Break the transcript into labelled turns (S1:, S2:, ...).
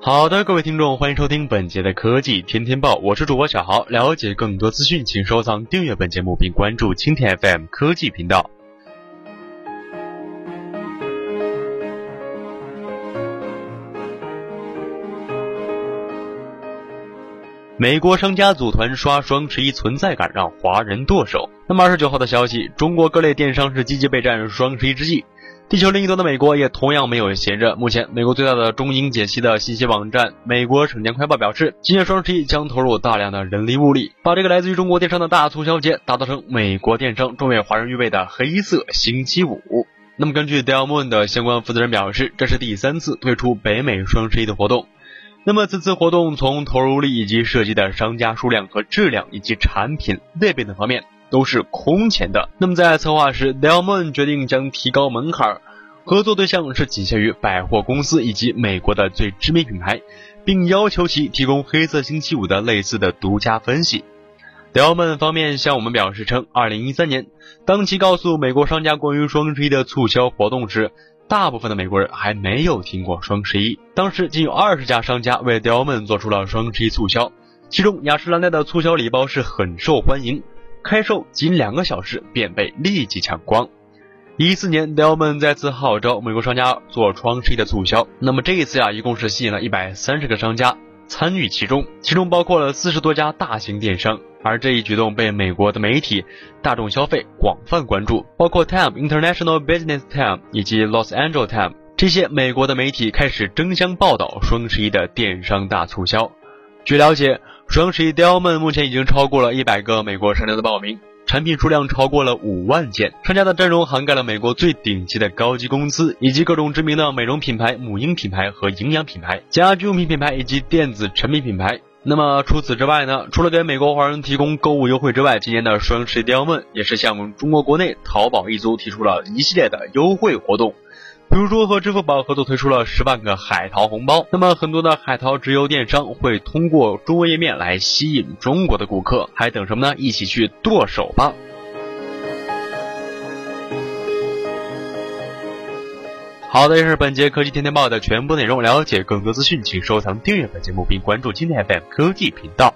S1: 好的，各位听众，欢迎收听本节的科技天天报，我是主播小豪。了解更多资讯，请收藏、订阅本节目，并关注蜻蜓 FM 科技频道。美国商家组团刷双十一存在感，让华人剁手。那么二十九号的消息，中国各类电商是积极备战双十一之际，地球另一端的美国也同样没有闲着。目前，美国最大的中英解析的信息网站《美国省钱快报》表示，今年双十一将投入大量的人力物力，把这个来自于中国电商的大促销节打造成美国电商专为华人预备的黑色星期五。那么，根据 d e l Moon 的相关负责人表示，这是第三次推出北美双十一的活动。那么此次活动从投入力以及涉及的商家数量和质量以及产品类别等方面都是空前的。那么在策划时 d e l m o n 决定将提高门槛，合作对象是仅限于百货公司以及美国的最知名品牌，并要求其提供黑色星期五的类似的独家分析。d e l m o n 方面向我们表示称，二零一三年当其告诉美国商家关于双十一的促销活动时。大部分的美国人还没有听过双十一，当时仅有二十家商家为 d e l m o n 做出了双十一促销，其中雅诗兰黛的促销礼包是很受欢迎，开售仅两个小时便被立即抢光。一四年 d e l m o n 再次号召美国商家做双十一的促销，那么这一次呀，一共是吸引了一百三十个商家。参与其中，其中包括了四十多家大型电商，而这一举动被美国的媒体、大众消费广泛关注，包括 Time International Business Time 以及 Los Angeles Time 这些美国的媒体开始争相报道双十一的电商大促销。据了解，双十一 d e l m o n 目前已经超过了一百个美国商家的报名。产品数量超过了五万件，商家的阵容涵盖了美国最顶级的高级公司，以及各种知名的美容品牌、母婴品牌和营养品牌、家居用品品牌以及电子产品品牌。那么除此之外呢？除了给美国华人提供购物优惠之外，今年的双十一 d e a 也是向中国国内淘宝一族提出了一系列的优惠活动。比如说和支付宝合作推出了十万个海淘红包，那么很多的海淘直邮电商会通过中文页面来吸引中国的顾客，还等什么呢？一起去剁手吧！好的，这是本节科技天天报的全部内容。了解更多资讯，请收藏订阅本节目并关注今天 FM 科技频道。